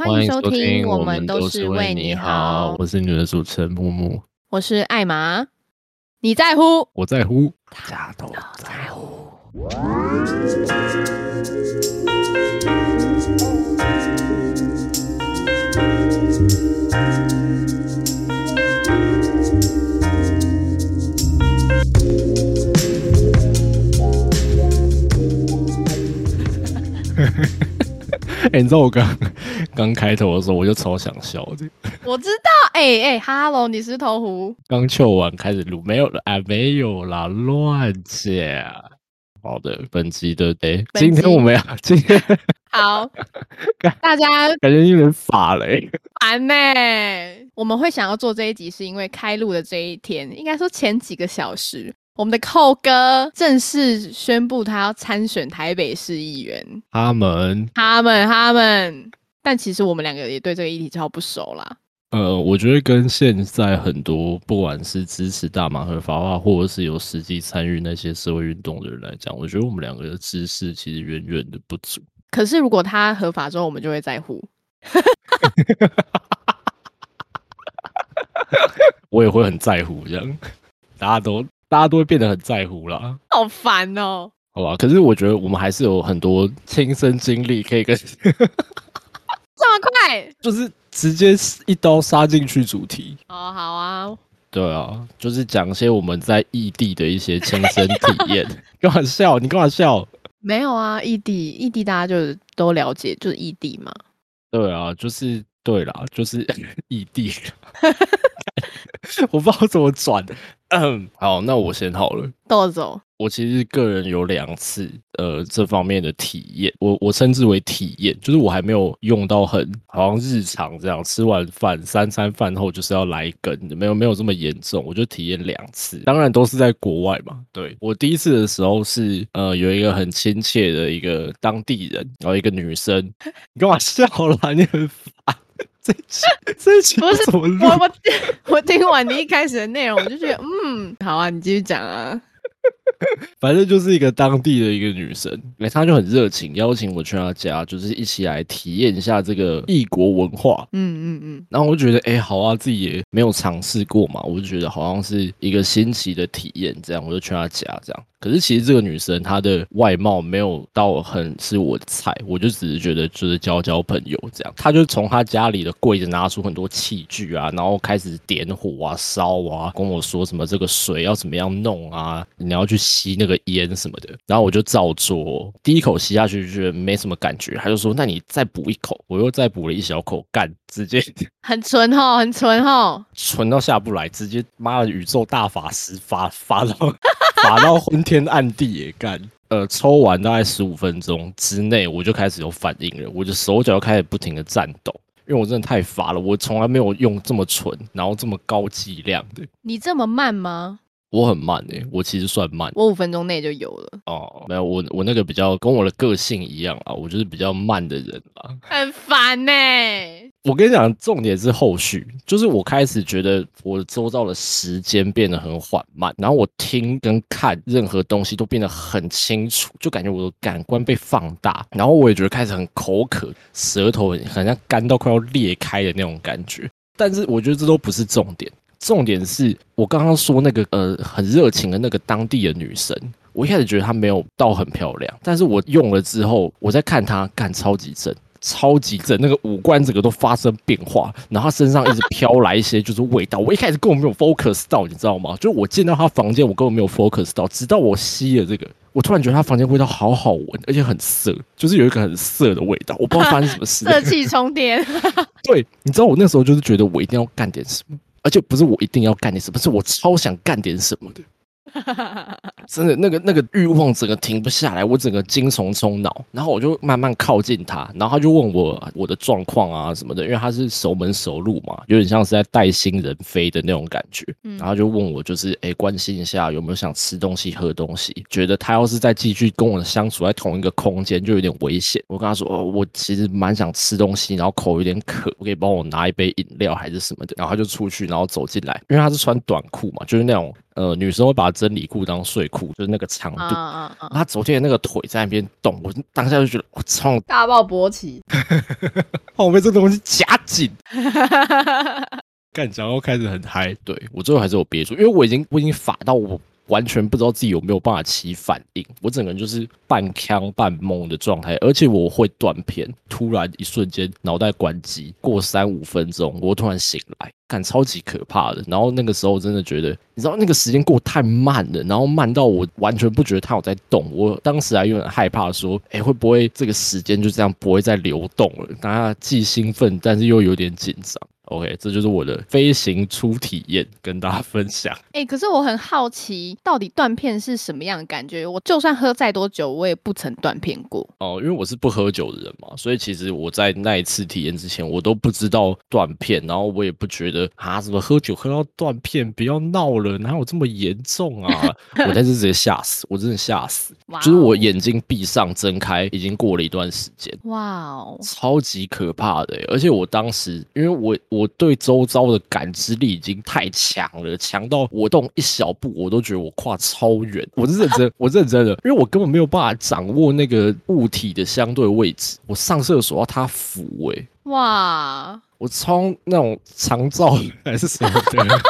欢迎收听，我们都是为你好。我是你的主持人木木，我是艾玛。你在乎，我在乎，大家都在乎。哎，你知道我刚刚开头的时候，我就超想笑的。我知道，哎哎，Hello，，你是头狐。刚秀完开始录，没有了，哎，没有啦，乱讲。好的，本集的哎，今天我们要今天好，大家感觉有点法嘞，烦呢。我们会想要做这一集，是因为开录的这一天，应该说前几个小时。我们的寇哥正式宣布他要参选台北市议员。他们，他们，他们，但其实我们两个也对这个议题超不熟啦。呃，我觉得跟现在很多不管是支持大麻合法化，或者是有实际参与那些社会运动的人来讲，我觉得我们两个的知识其实远远的不足。可是如果他合法之后，我们就会在乎。我也会很在乎，这样大家都。大家都会变得很在乎啦。好烦哦。好吧，可是我觉得我们还是有很多亲身经历可以跟 这么快，就是直接一刀杀进去主题。哦，好啊，对啊，就是讲些我们在异地的一些亲身体验。干嘛笑？你干嘛笑？没有啊，异地，异地大家就都了解，就是异地嘛。对啊，就是对啦，就是 异地。我不知道怎么转。嗯，好，那我先好了。豆走。我其实个人有两次，呃，这方面的体验，我我称之为体验，就是我还没有用到很好像日常这样，吃完饭三餐饭后就是要来一根，没有没有这么严重，我就体验两次，当然都是在国外嘛。对我第一次的时候是，呃，有一个很亲切的一个当地人，然后一个女生，你干嘛笑了？你很烦。这这期不是我我我听完你一开始的内容，我就觉得嗯，好啊，你继续讲啊。反正就是一个当地的一个女生，哎，她就很热情，邀请我去她家，就是一起来体验一下这个异国文化。嗯嗯嗯。然后我就觉得，哎，好啊，自己也没有尝试过嘛，我就觉得好像是一个新奇的体验，这样我就去她家这样。可是其实这个女生她的外貌没有到很是我的菜，我就只是觉得就是交交朋友这样。她就从她家里的柜子拿出很多器具啊，然后开始点火啊、烧啊，跟我说什么这个水要怎么样弄啊，你要去吸那个烟什么的。然后我就照做，第一口吸下去就觉得没什么感觉，他就说那你再补一口，我又再补了一小口，干直接 很纯吼，很纯吼，纯到下不来，直接妈的宇宙大法师发发到。发到昏天暗地也干，呃，抽完大概十五分钟之内，我就开始有反应了，我的手脚开始不停的颤抖，因为我真的太乏了，我从来没有用这么纯，然后这么高剂量的。你这么慢吗？我很慢诶，我其实算慢，我五分钟内就有了。哦，没有，我我那个比较跟我的个性一样啊，我就是比较慢的人啦，很烦呢。我跟你讲，重点是后续，就是我开始觉得我周遭的时间变得很缓慢，然后我听跟看任何东西都变得很清楚，就感觉我的感官被放大，然后我也觉得开始很口渴，舌头好像干到快要裂开的那种感觉。但是我觉得这都不是重点。重点是我刚刚说那个呃很热情的那个当地的女生，我一开始觉得她没有到很漂亮，但是我用了之后，我在看她干超级正，超级正，那个五官整个都发生变化，然后她身上一直飘来一些就是味道，我一开始根本没有 focus 到，你知道吗？就是我进到她房间，我根本没有 focus 到，直到我吸了这个，我突然觉得她房间味道好好闻，而且很涩，就是有一个很涩的味道，我不知道发生什么事，色气冲天。对，你知道我那时候就是觉得我一定要干点什么。而且不是我一定要干点什么，是我超想干点什么的。真的，那个那个欲望整个停不下来，我整个精虫充脑，然后我就慢慢靠近他，然后他就问我我的状况啊什么的，因为他是熟门熟路嘛，有点像是在带新人飞的那种感觉，然后就问我就是哎关心一下有没有想吃东西喝东西，觉得他要是再继续跟我相处在同一个空间就有点危险。我跟他说哦，我其实蛮想吃东西，然后口有点渴，我可以帮我拿一杯饮料还是什么的，然后他就出去，然后走进来，因为他是穿短裤嘛，就是那种呃女生会把真理裤当睡裤，就是那个长度。嗯嗯嗯。她昨天那个腿在那边动，我当下就觉得我操，大爆勃起，怕我被这东西夹紧。干，然后开始很嗨，对我最后还是有憋住，因为我已经我已经法到我完全不知道自己有没有办法起反应，我整个人就是半呛半懵的状态，而且我会断片，突然一瞬间脑袋关机，过三五分钟我突然醒来，感超级可怕的。然后那个时候真的觉得，你知道那个时间过太慢了，然后慢到我完全不觉得它有在动，我当时还有点害怕，说，哎，会不会这个时间就这样不会再流动了？大家既兴奋，但是又有点紧张。OK，这就是我的飞行初体验，跟大家分享。哎、可是我很好奇，到底断片是什么样的感觉？我就算喝再多酒，我也不曾断片过。哦，因为我是不喝酒的人嘛，所以其实我在那一次体验之前，我都不知道断片，然后我也不觉得啊，怎么喝酒喝到断片，不要闹了，哪有这么严重啊？我在这直接吓死，我真的吓死，哇就是我哦眼睛闭上睁开，已经过了一段时间。哇哦，超级可怕的欸，而且我当时，因为我我对周遭的感知力已经太强了，强到我动一小步，我都觉得我跨超远。我是认真，我认真的，因为我根本没有办法掌握那个物体的相对位置。我上厕所要它扶，哎，哇，我超那种长照 还是什么的。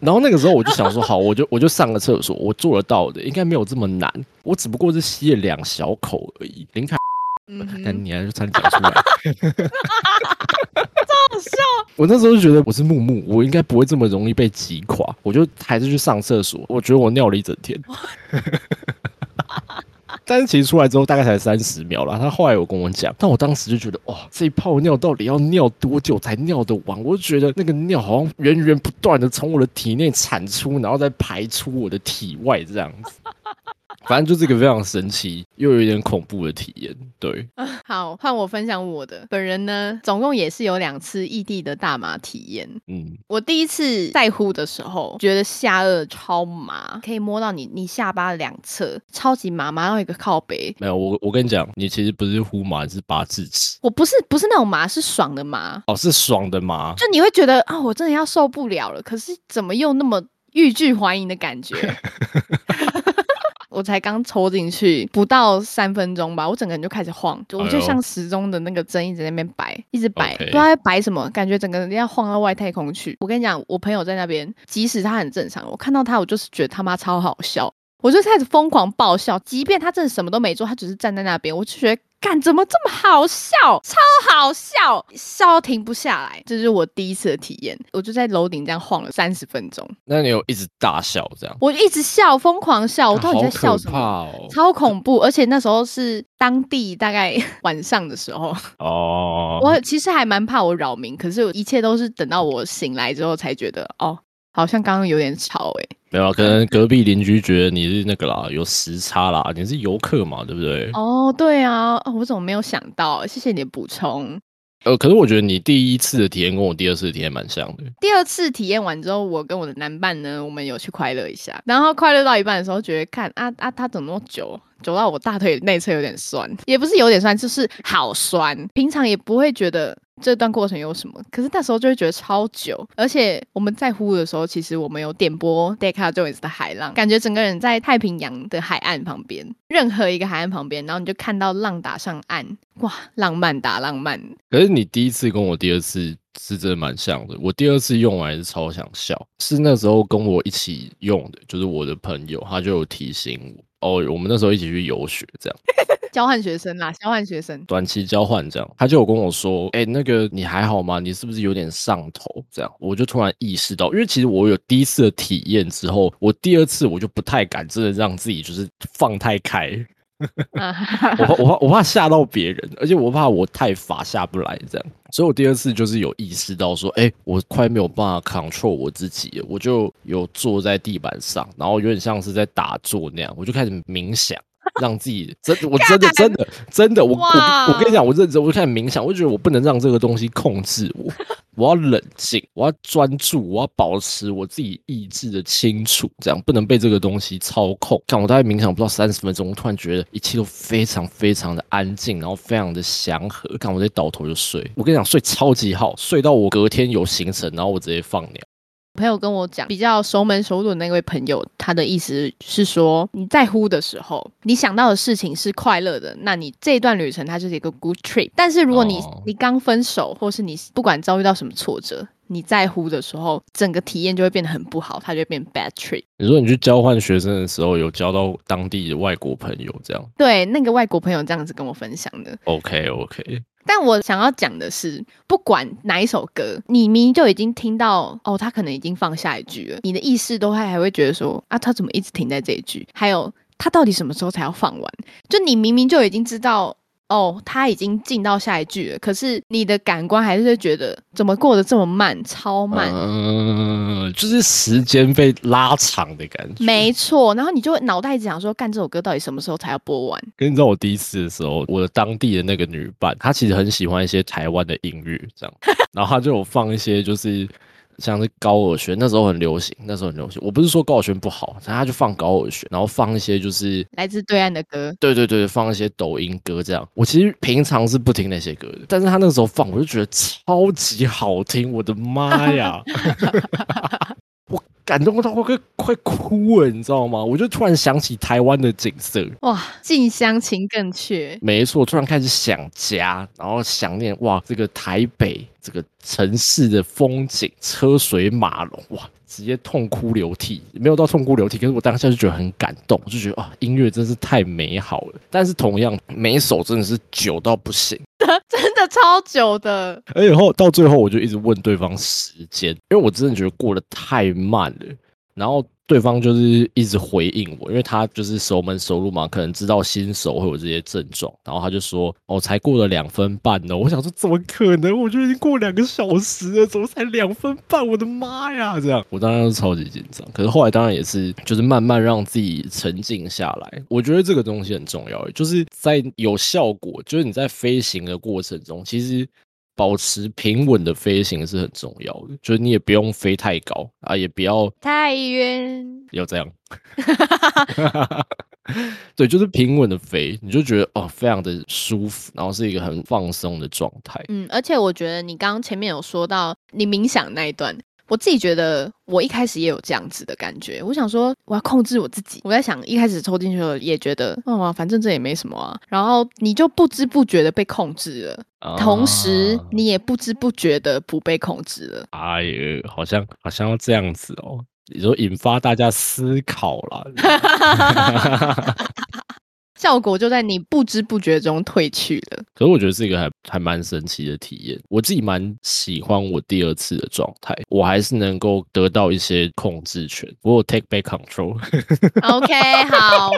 然后那个时候我就想说，好，我就我就上个厕所，我做得到的，应该没有这么难。我只不过是吸了两小口而已。林凯。嗯哼，但你还是差点讲出来，超好笑。我那时候就觉得我是木木，我应该不会这么容易被击垮，我就还是去上厕所。我觉得我尿了一整天，但是其实出来之后大概才三十秒啦。他后来有跟我讲，但我当时就觉得哇，这一泡尿到底要尿多久才尿得完？我就觉得那个尿好像源源不断的从我的体内产出，然后再排出我的体外这样子。反正就是一个非常神奇又有一点恐怖的体验，对。好，换我分享我的。本人呢，总共也是有两次异地的大麻体验。嗯，我第一次在乎的时候，觉得下颚超麻，可以摸到你你下巴两侧，超级麻，麻到一个靠背。没有，我我跟你讲，你其实不是呼麻，你是拔智齿。我不是不是那种麻，是爽的麻，哦，是爽的麻。就你会觉得啊，我真的要受不了了。可是怎么又那么欲拒还迎的感觉？我才刚抽进去不到三分钟吧，我整个人就开始晃，就我就像时钟的那个针一直在那边摆，一直摆不知道在摆什么，感觉整个人要晃到外太空去。我跟你讲，我朋友在那边，即使他很正常，我看到他，我就是觉得他妈超好笑，我就开始疯狂爆笑，即便他真的什么都没做，他只是站在那边，我就觉得。干怎么这么好笑？超好笑，笑到停不下来。这是我第一次的体验，我就在楼顶这样晃了三十分钟，那你有一直大笑这样？我一直笑，疯狂笑，我到底在笑什么？哦！超恐怖，而且那时候是当地大概晚上的时候，哦，我其实还蛮怕我扰民，可是一切都是等到我醒来之后才觉得，哦，好像刚刚有点吵哎、没有啊，可能隔壁邻居觉得你是那个啦，有时差啦，你是游客嘛，对不对？哦，对啊，哦，我怎么没有想到？谢谢你的补充。呃，可是我觉得你第一次的体验跟我第二次的体验蛮像的。第二次体验完之后，我跟我的男伴呢，我们有去快乐一下。然后快乐到一半的时候，觉得看啊啊，他怎么那么久，久到我大腿内侧有点酸，也不是有点酸，就是好酸。平常也不会觉得这段过程有什么，可是那时候就会觉得超久。而且我们在呼的时候，其实我们有点播 Decca Jones 的海浪，感觉整个人在太平洋的海岸旁边，任何一个海岸旁边，然后你就看到浪打上岸，哇，浪漫打浪漫。可是你第一次跟我第二次是真的蛮像的。我第二次用完是超想笑，是那时候跟我一起用的，就是我的朋友，他就有提醒我，哦，我们那时候一起去游学，这样交换学生啦，交换学生。短期交换这样，他就有跟我说，哎、那个你还好吗？你是不是有点上头？这样，我就突然意识到，因为其实我有第一次的体验之后，我第二次我就不太敢真的让自己就是放太开。啊，我怕我怕我怕吓到别人，而且我怕我太法下不来这样，所以我第二次就是有意识到说，哎、我快没有办法 control 我自己了，我就有坐在地板上，然后有点像是在打坐那样，我就开始冥想。让自己真，我 真的真的真的，我我我跟你讲，我认真，我就开始冥想，我就觉得我不能让这个东西控制我，我要冷静，我要专注，我要保持我自己意志的清楚，这样不能被这个东西操控。看我大概冥想不到三十分钟，我突然觉得一切都非常非常的安静，然后非常的祥和。看我直接倒头就睡，我跟你讲，睡超级好，睡到我隔天有行程，然后我直接放鸟。朋友跟我讲，比较熟门熟路的那位朋友，他的意思是说，你在乎的时候，你想到的事情是快乐的，那你这一段旅程它就是一个 good trip。但是如果你、哦你刚分手，或是你不管遭遇到什么挫折，你在乎的时候，整个体验就会变得很不好，它就会变 bad trip。你说你去交换学生的时候，有交到当地的外国朋友，这样对，那个外国朋友这样子跟我分享的。OK OK。但我想要讲的是，不管哪一首歌，你明明就已经听到哦，他可能已经放下一句了，你的意识都还还会觉得说啊，他怎么一直停在这一句？还有他到底什么时候才要放完？就你明明就已经知道。哦，他已经进到下一句了，可是你的感官还是会觉得怎么过得这么慢，超慢。嗯，就是时间被拉长的感觉。没错，然后你就会脑袋一直想说，干这首歌到底什么时候才要播完？跟你知道我第一次的时候，我的当地的那个女伴，她其实很喜欢一些台湾的音乐，这样，然后她就有放一些就是像是高尔宣，那时候很流行，那时候很流行。我不是说高尔宣不好，但他就放高尔宣，然后放一些就是来自对岸的歌，对对对，放一些抖音歌这样。我其实平常是不听那些歌的，但是他那个时候放，我就觉得超级好听，我的妈呀！我感动到快快哭了，你知道吗？我就突然想起台湾的景色。哇，近乡情更怯。没错，突然开始想家，然后想念哇，这个台北这个城市的风景，车水马龙，哇，直接痛哭流涕。没有到痛哭流涕，可是我当下就觉得很感动，我就觉得啊，音乐真是太美好了。但是同样，每一首真的是久到不行，真的超久的，而且后到最后，我就一直问对方时间，因为我真的觉得过得太慢了。然后对方就是一直回应我，因为他就是熟门熟路嘛，可能知道新手会有这些症状，然后他就说：“哦，才过了两分半呢。”我想说怎么可能？我就已经过两个小时了，怎么才两分半？我的妈呀！这样我当然是超级紧张，可是后来当然也是就是慢慢让自己沉静下来。我觉得这个东西很重要，就是在有效果，就是你在飞行的过程中，其实。保持平稳的飞行是很重要的，就是你也不用飞太高啊，也不要太远。要这样。对，就是平稳的飞，你就觉得哦，非常的舒服，然后是一个很放松的状态。嗯，而且我觉得你刚刚前面有说到你冥想那一段，我自己觉得我一开始也有这样子的感觉。我想说我要控制我自己，我在想一开始抽进去了也觉得，哦，反正这也没什么啊。然后你就不知不觉的被控制了，同时啊你也不知不觉的不被控制了。哎呀，好像好像要这样子哦。你说引发大家思考啦，效果就在你不知不觉中褪去了。可是我觉得是一个还还蛮神奇的体验。我自己蛮喜欢我第二次的状态，我还是能够得到一些控制权，我有 take back control。OK，好，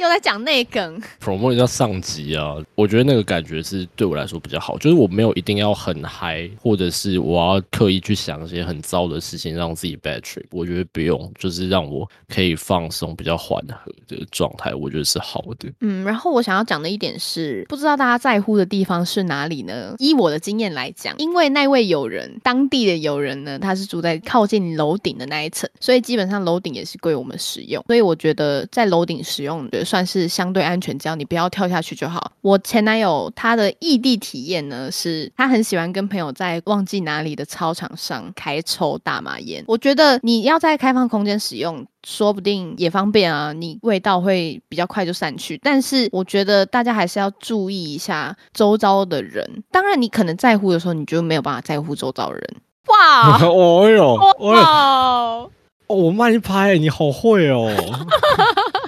又在讲内梗。promote 叫上级啊，我觉得那个感觉是对我来说比较好，就是我没有一定要很嗨，或者是我要刻意去想一些很糟的事情让自己 bad trip，我觉得不用，就是让我可以放松、比较缓和的状态，我觉得是好的。嗯，然后我想要讲的一点是，不知道大家在乎的地方是哪里呢？依我的经验来讲，因为那位友人，当地的友人呢，他是住在靠近楼顶的那一层，所以基本上楼顶也是归我们使用。所以我觉得在楼顶使用的算是相对安全，只要你不要跳下去就好。我前男友他的异地体验呢，是他很喜欢跟朋友在忘记哪里的操场上开抽大麻烟。我觉得你要在开放空间使用，说不定也方便啊，你味道会比较快就散去。但是我觉得大家还是要注意一下周遭的人。当然，你可能在乎的时候，你就没有办法在乎周遭的人。哇 哦哟，哦哟，哇！哦，我慢一拍，你好会哦。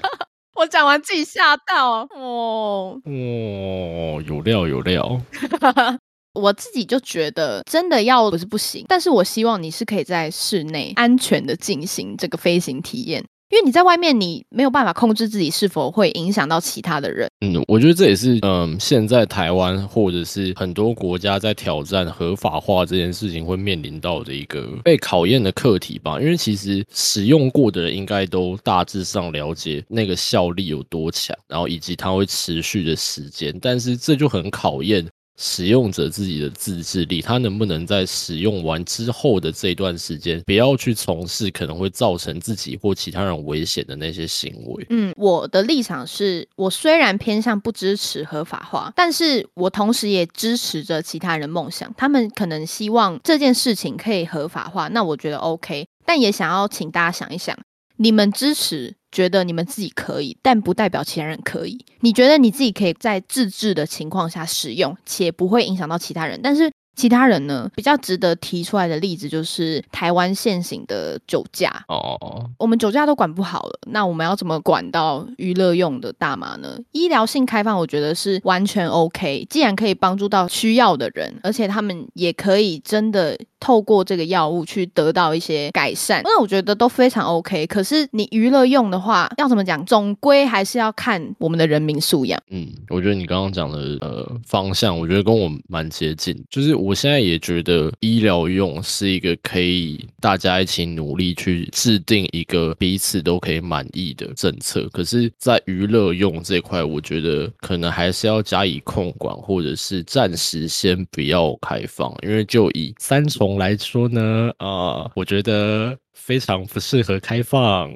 我讲完自己吓到哦。哦，有料有料。我自己就觉得，真的要不是不行，但是我希望你是可以在室内安全的进行这个飞行体验，因为你在外面你没有办法控制自己是否会影响到其他的人。嗯，我觉得这也是嗯，现在台湾或者是很多国家在挑战合法化这件事情会面临到的一个被考验的课题吧。因为其实使用过的人应该都大致上了解那个效力有多强，然后以及它会持续的时间，但是这就很考验。使用者自己的自制力，他能不能在使用完之后的这段时间，不要去从事可能会造成自己或其他人危险的那些行为。嗯，我的立场是我虽然偏向不支持合法化，但是我同时也支持着其他人梦想。他们可能希望这件事情可以合法化，那我觉得 OK，但也想要请大家想一想，你们支持。觉得你们自己可以，但不代表其他人可以。你觉得你自己可以在自制的情况下使用，且不会影响到其他人，但是。其他人呢？比较值得提出来的例子就是台湾现行的酒驾哦哦哦，我们酒驾都管不好了，那我们要怎么管到娱乐用的大麻呢？医疗性开放，我觉得是完全 OK。既然可以帮助到需要的人，而且他们也可以真的透过这个药物去得到一些改善，那我觉得都非常 OK。可是你娱乐用的话，要怎么讲？总归还是要看我们的人民素养。嗯，我觉得你刚刚讲的呃方向，我觉得跟我蛮接近，就是。我现在也觉得医疗用是一个可以大家一起努力去制定一个彼此都可以满意的政策。可是，在娱乐用这块，我觉得可能还是要加以控管，或者是暂时先不要开放。因为就以三重来说呢，啊，我觉得非常不适合开放。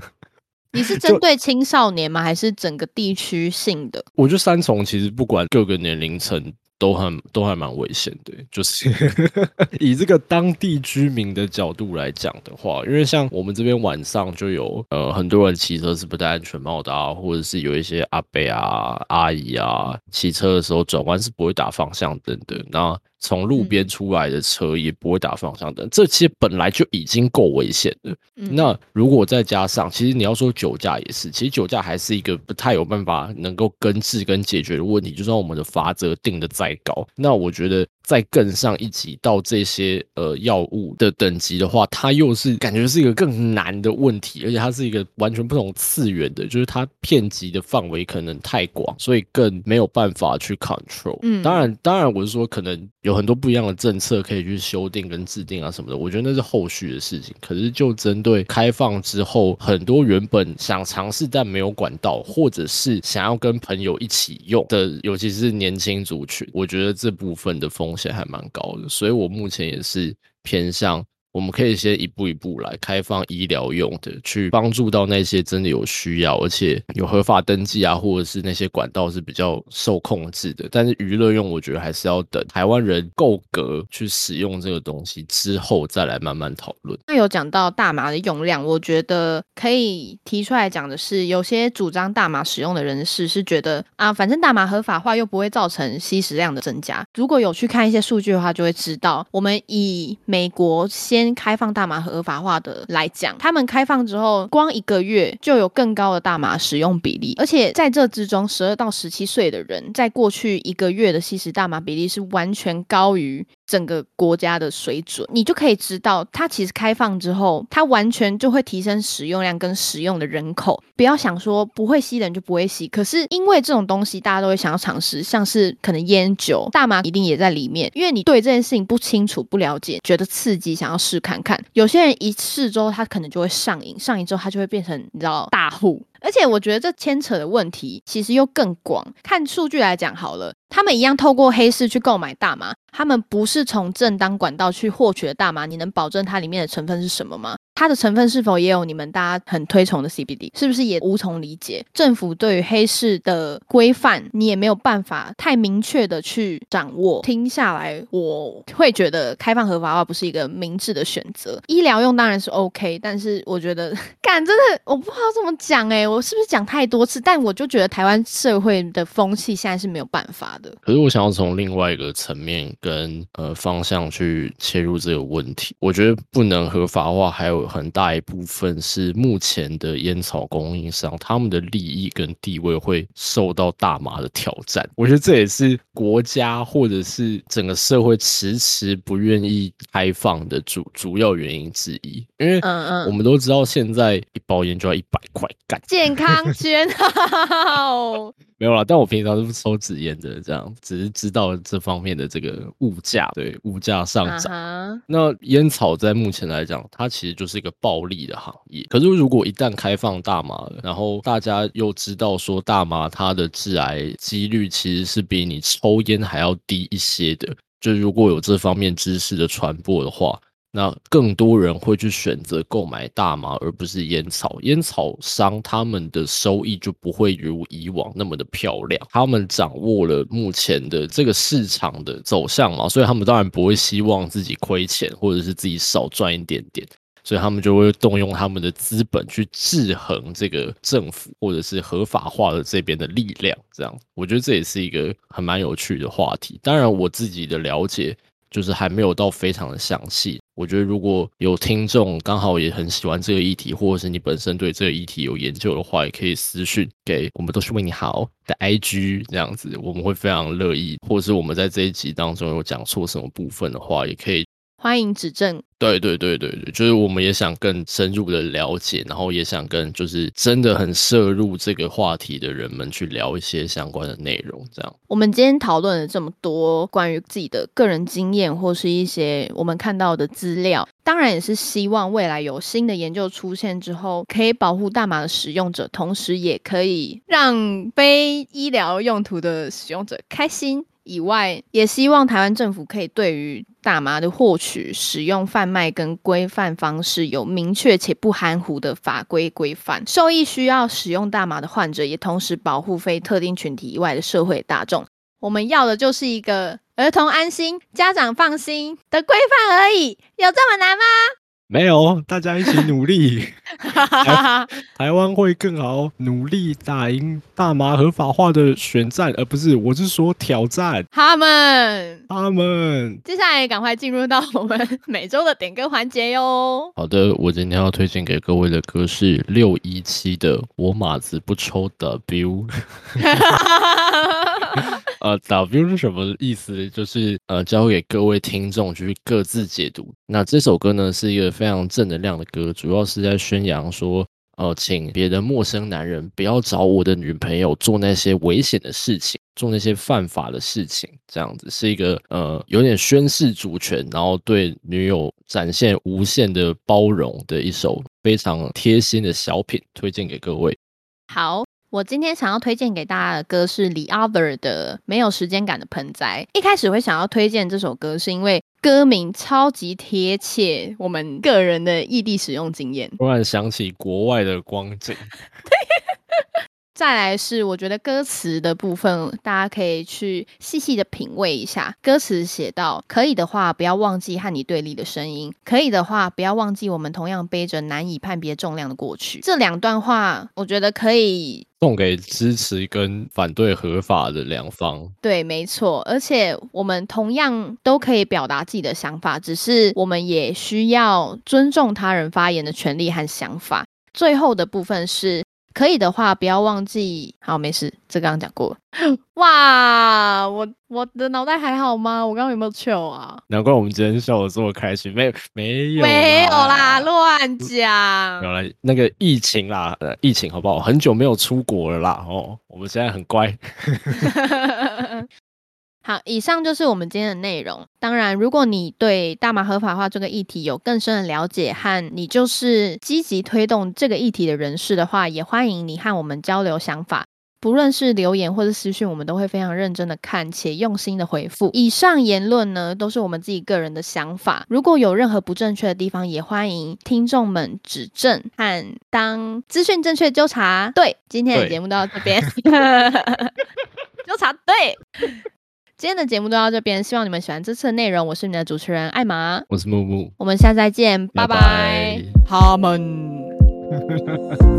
你是针对青少年吗？还是整个地区性的？我觉得三重其实不管各个年龄层。都很都还蛮危险的，就是 以这个当地居民的角度来讲的话，因为像我们这边晚上就有呃很多人骑车是不戴安全帽的啊，或者是有一些阿伯啊阿姨啊骑车的时候转弯是不会打方向灯的，那。从路边出来的车也不会打方向灯，这其实本来就已经够危险的。那如果再加上，其实你要说酒驾也是，其实酒驾还是一个不太有办法能够根治跟解决的问题。就算我们的法则定的再高，那我觉得。再更上一级到这些呃药物的等级的话，它又是感觉是一个更难的问题，而且它是一个完全不同次元的，就是它片级的范围可能太广，所以更没有办法去 control。嗯，当然，当然我是说，可能有很多不一样的政策可以去修订跟制定啊什么的，我觉得那是后续的事情。可是就针对开放之后，很多原本想尝试但没有管道，或者是想要跟朋友一起用的，尤其是年轻族群，我觉得这部分的风。险还蛮高的，所以我目前也是偏向。我们可以先一步一步来开放医疗用的，去帮助到那些真的有需要，而且有合法登记啊，或者是那些管道是比较受控制的。但是娱乐用，我觉得还是要等台湾人够格去使用这个东西之后，再来慢慢讨论。那有讲到大麻的用量，我觉得可以提出来讲的是，有些主张大麻使用的人士是觉得啊，反正大麻合法化又不会造成吸食量的增加。如果有去看一些数据的话，就会知道，我们以美国先。开放大麻合法化的来讲，他们开放之后，光一个月就有更高的大麻使用比例，而且在这之中，十二到十七岁的人在过去一个月的吸食大麻比例是完全高于。整个国家的水准，你就可以知道，它其实开放之后，它完全就会提升使用量跟使用的人口。不要想说不会吸的人就不会吸，可是因为这种东西大家都会想要尝试，像是可能烟酒、大麻一定也在里面。因为你对这件事情不清楚、不了解，觉得刺激，想要试看看。有些人一试之后，他可能就会上瘾，上瘾之后他就会变成你知道大户。而且我觉得这牵扯的问题其实又更广。看数据来讲好了，他们一样透过黑市去购买大麻，他们不是从正当管道去获取的大麻，你能保证它里面的成分是什么吗？它的成分是否也有你们大家很推崇的 CBD？是不是也无从理解？政府对于黑市的规范，你也没有办法太明确的去掌握。听下来，我会觉得开放合法化不是一个明智的选择。医疗用当然是 OK，但是我觉得，干真的我不知道怎么讲哎，我是不是讲太多次？但我就觉得台湾社会的风气现在是没有办法的。可是我想要从另外一个层面跟呃方向去切入这个问题，我觉得不能合法化，还有。很大一部分是目前的烟草供应商，他们的利益跟地位会受到大麻的挑战。我觉得这也是国家或者是整个社会迟迟不愿意开放的主主要原因之一。因为嗯嗯，我们都知道现在一包烟就要一百块，干健康捐 好。没有啦，但我平常是不抽纸烟的，这样只是知道这方面的这个物价，对物价上涨。啊那烟草在目前来讲，它其实就是一个暴利的行业。可是如果一旦开放大麻了，然后大家又知道说大麻它的致癌几率其实是比你抽烟还要低一些的，就如果有这方面知识的传播的话，那更多人会去选择购买大麻，而不是烟草。烟草商他们的收益就不会如以往那么的漂亮，他们掌握了目前的这个市场的走向嘛，所以他们当然不会希望自己亏钱，或者是自己少赚一点点。所以他们就会动用他们的资本去制衡这个政府或者是合法化的这边的力量，这样我觉得这也是一个很蛮有趣的话题。当然，我自己的了解就是还没有到非常的详细。我觉得如果有听众刚好也很喜欢这个议题，或者是你本身对这个议题有研究的话，也可以私讯给我们都是为你好的 IG 这样子，我们会非常乐意。或者是我们在这一集当中有讲错什么部分的话，也可以欢迎指正。对对对对对，就是我们也想更深入的了解，然后也想跟就是真的很涉入这个话题的人们去聊一些相关的内容，这样。我们今天讨论了这么多关于自己的个人经验，或是一些我们看到的资料，当然也是希望未来有新的研究出现之后，可以保护大麻的使用者，同时也可以让非医疗用途的使用者开心。以外，也希望台湾政府可以对于大麻的获取、使用、贩卖跟规范方式有明确且不含糊的法规规范。受益需要使用大麻的患者，也同时保护非特定群体以外的社会大众。我们要的就是一个儿童安心、家长放心的规范而已，有这么难吗？没有，大家一起努力，台湾会更好，努力打赢大麻合法化的选战，而不是我是说挑战他们。他们。接下来赶快进入到我们每周的点歌环节哟。好的，我今天要推荐给各位的歌是六一七的《我马子不抽 W》。呃，W 是什么意思？就是呃，交给各位听众去各自解读。那这首歌呢，是一个非常正能量的歌，主要是在宣扬说，呃，请别的陌生男人不要找我的女朋友做那些危险的事情，做那些犯法的事情。这样子是一个呃，有点宣示主权，然后对女友展现无限的包容的一首非常贴心的小品，推荐给各位。好，我今天想要推荐给大家的歌是 The Other 的《没有时间感的盆栽》。一开始会想要推荐这首歌，是因为歌名超级贴切我们个人的异地使用经验。突然想起国外的光景，再来是我觉得歌词的部分，大家可以去细细的品味一下。歌词写到：可以的话，不要忘记和你对立的声音；可以的话，不要忘记我们同样背着难以判别重量的过去。这两段话，我觉得可以送给支持跟反对合法的两方。对，没错，而且我们同样都可以表达自己的想法，只是我们也需要尊重他人发言的权利和想法。最后的部分是。可以的话，不要忘记。好，没事，这刚刚讲过了。哇，我我的脑袋还好吗？我刚刚有没有糗啊？难怪我们今天笑得这么开心，没没有没有啦，乱讲。有了那个疫情啦，呃，疫情好不好？很久没有出国了啦，哦，我们现在很乖。好，以上就是我们今天的内容。当然，如果你对大麻合法化这个议题有更深的了解，和你就是积极推动这个议题的人士的话，也欢迎你和我们交流想法。不论是留言或者私讯，我们都会非常认真的看且用心的回复。以上言论呢，都是我们自己个人的想法。如果有任何不正确的地方，也欢迎听众们指正和当资讯正确纠察。对，今天的节目到这边，纠察对。今天的节目就到这边，希望你们喜欢这次的内容。我是你的主持人艾玛，我是木木，我们下次再见，拜拜。他们。